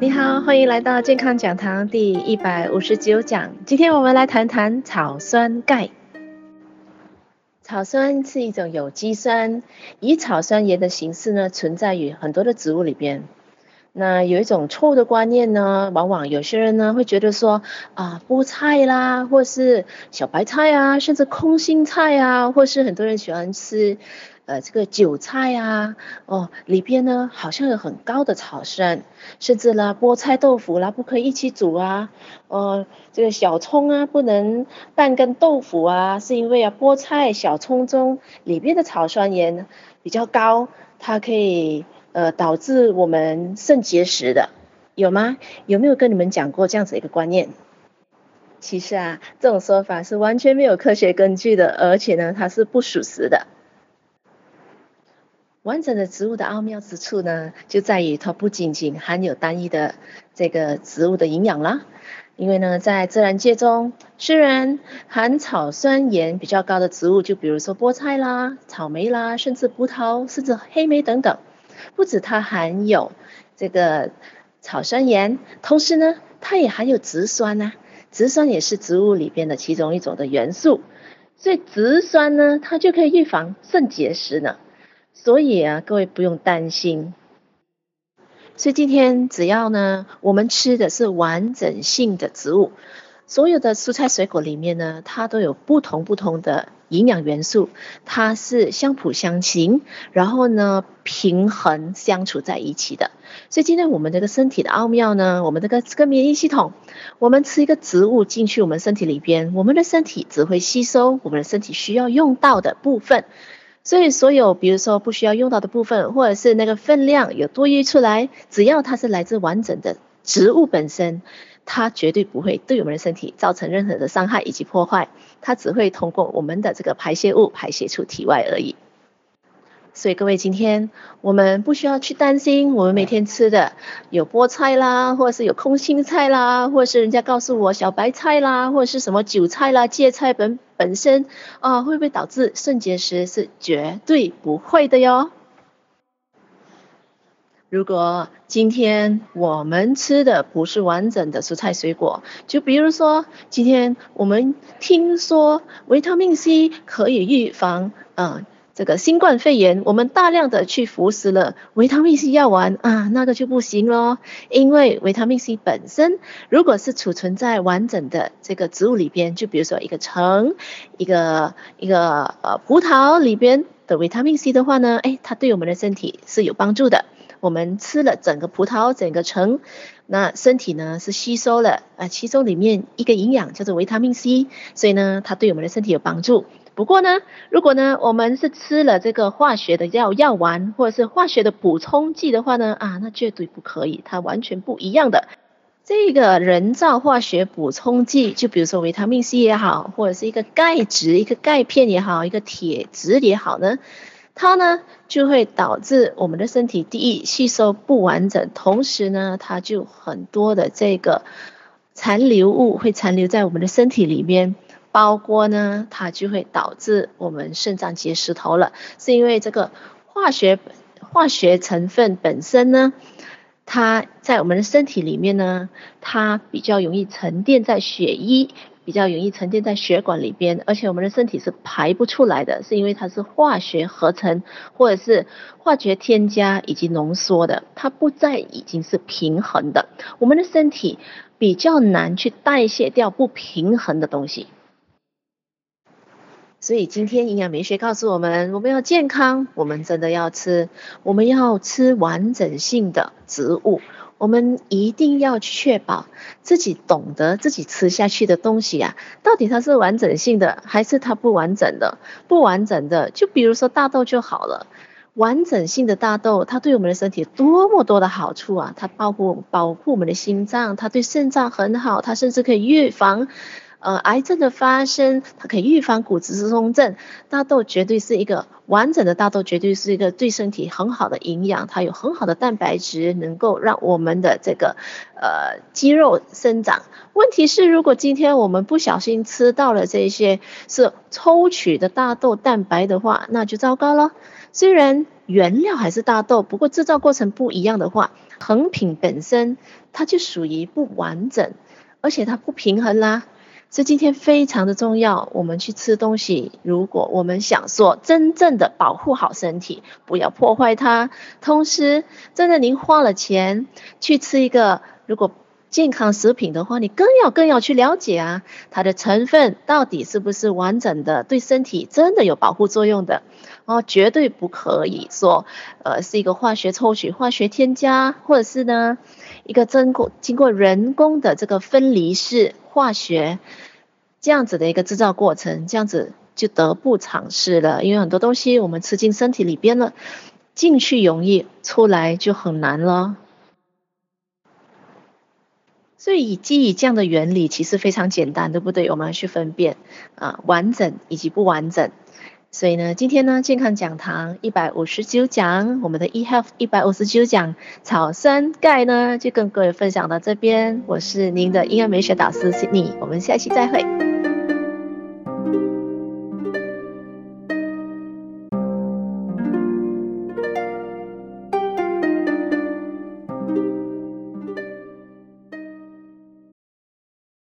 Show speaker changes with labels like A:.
A: 你好，欢迎来到健康讲堂第一百五十九讲。今天我们来谈谈草酸钙。草酸是一种有机酸，以草酸盐的形式呢，存在于很多的植物里边。那有一种错误的观念呢，往往有些人呢会觉得说啊，菠菜啦，或是小白菜啊，甚至空心菜啊，或是很多人喜欢吃。呃，这个韭菜啊，哦，里边呢好像有很高的草酸，甚至呢菠菜豆腐啦不可以一起煮啊，哦，这个小葱啊不能拌跟豆腐啊，是因为啊菠菜、小葱中里边的草酸盐比较高，它可以呃导致我们肾结石的，有吗？有没有跟你们讲过这样子一个观念？其实啊，这种说法是完全没有科学根据的，而且呢它是不属实的。完整的植物的奥妙之处呢，就在于它不仅仅含有单一的这个植物的营养啦。因为呢，在自然界中，虽然含草酸盐比较高的植物，就比如说菠菜啦、草莓啦，甚至葡萄，甚至黑莓等等，不止它含有这个草酸盐，同时呢，它也含有植酸呐、啊。植酸也是植物里边的其中一种的元素，所以植酸呢，它就可以预防肾结石呢。所以啊，各位不用担心。所以今天只要呢，我们吃的是完整性的植物，所有的蔬菜水果里面呢，它都有不同不同的营养元素，它是相辅相成，然后呢，平衡相处在一起的。所以今天我们这个身体的奥妙呢，我们这个这个免疫系统，我们吃一个植物进去我们身体里边，我们的身体只会吸收我们的身体需要用到的部分。所以，所有比如说不需要用到的部分，或者是那个分量有多余出来，只要它是来自完整的植物本身，它绝对不会对我们的身体造成任何的伤害以及破坏，它只会通过我们的这个排泄物排泄出体外而已。所以各位，今天我们不需要去担心，我们每天吃的有菠菜啦，或者是有空心菜啦，或者是人家告诉我小白菜啦，或者是什么韭菜啦、芥菜本本身啊，会不会导致肾结石？是绝对不会的哟。如果今天我们吃的不是完整的蔬菜水果，就比如说今天我们听说维他命 C 可以预防，嗯。这个新冠肺炎，我们大量的去服食了维他命 C 药丸啊，那个就不行咯，因为维他命 C 本身，如果是储存在完整的这个植物里边，就比如说一个橙，一个一个呃葡萄里边的维他命 C 的话呢，哎，它对我们的身体是有帮助的。我们吃了整个葡萄，整个橙，那身体呢是吸收了啊，其中里面一个营养叫做维他命 C，所以呢，它对我们的身体有帮助。不过呢，如果呢，我们是吃了这个化学的药药丸，或者是化学的补充剂的话呢，啊，那绝对不可以，它完全不一样的。这个人造化学补充剂，就比如说维他命 C 也好，或者是一个钙质、一个钙片也好，一个铁质也好呢，它呢就会导致我们的身体第一吸收不完整，同时呢，它就很多的这个残留物会残留在我们的身体里面。包括呢，它就会导致我们肾脏结石头了，是因为这个化学化学成分本身呢，它在我们的身体里面呢，它比较容易沉淀在血液，比较容易沉淀在血管里边，而且我们的身体是排不出来的，是因为它是化学合成或者是化学添加以及浓缩的，它不再已经是平衡的，我们的身体比较难去代谢掉不平衡的东西。所以今天营养美学告诉我们，我们要健康，我们真的要吃，我们要吃完整性的植物，我们一定要确保自己懂得自己吃下去的东西啊，到底它是完整性的还是它不完整的？不完整的，就比如说大豆就好了，完整性的大豆，它对我们的身体多么多的好处啊！它保护保护我们的心脏，它对肾脏很好，它甚至可以预防。呃，癌症的发生，它可以预防骨质疏松症。大豆绝对是一个完整的大豆，绝对是一个对身体很好的营养。它有很好的蛋白质，能够让我们的这个呃肌肉生长。问题是，如果今天我们不小心吃到了这些是抽取的大豆蛋白的话，那就糟糕了。虽然原料还是大豆，不过制造过程不一样的话，成品本身它就属于不完整，而且它不平衡啦。所以今天非常的重要，我们去吃东西，如果我们想说真正的保护好身体，不要破坏它，同时真的您花了钱去吃一个如果健康食品的话，你更要更要去了解啊，它的成分到底是不是完整的，对身体真的有保护作用的。哦，绝对不可以说呃是一个化学抽取、化学添加，或者是呢一个经过经过人工的这个分离式。化学这样子的一个制造过程，这样子就得不偿失了。因为很多东西我们吃进身体里边了，进去容易，出来就很难了。所以基于这样的原理，其实非常简单，对不对？我们要去分辨啊，完整以及不完整。所以呢，今天呢，健康讲堂一百五十九讲，我们的 eHealth 一百五十九讲草酸钙呢，就跟各位分享到这边。我是您的婴儿美学导师 Sydney，我们下期再会。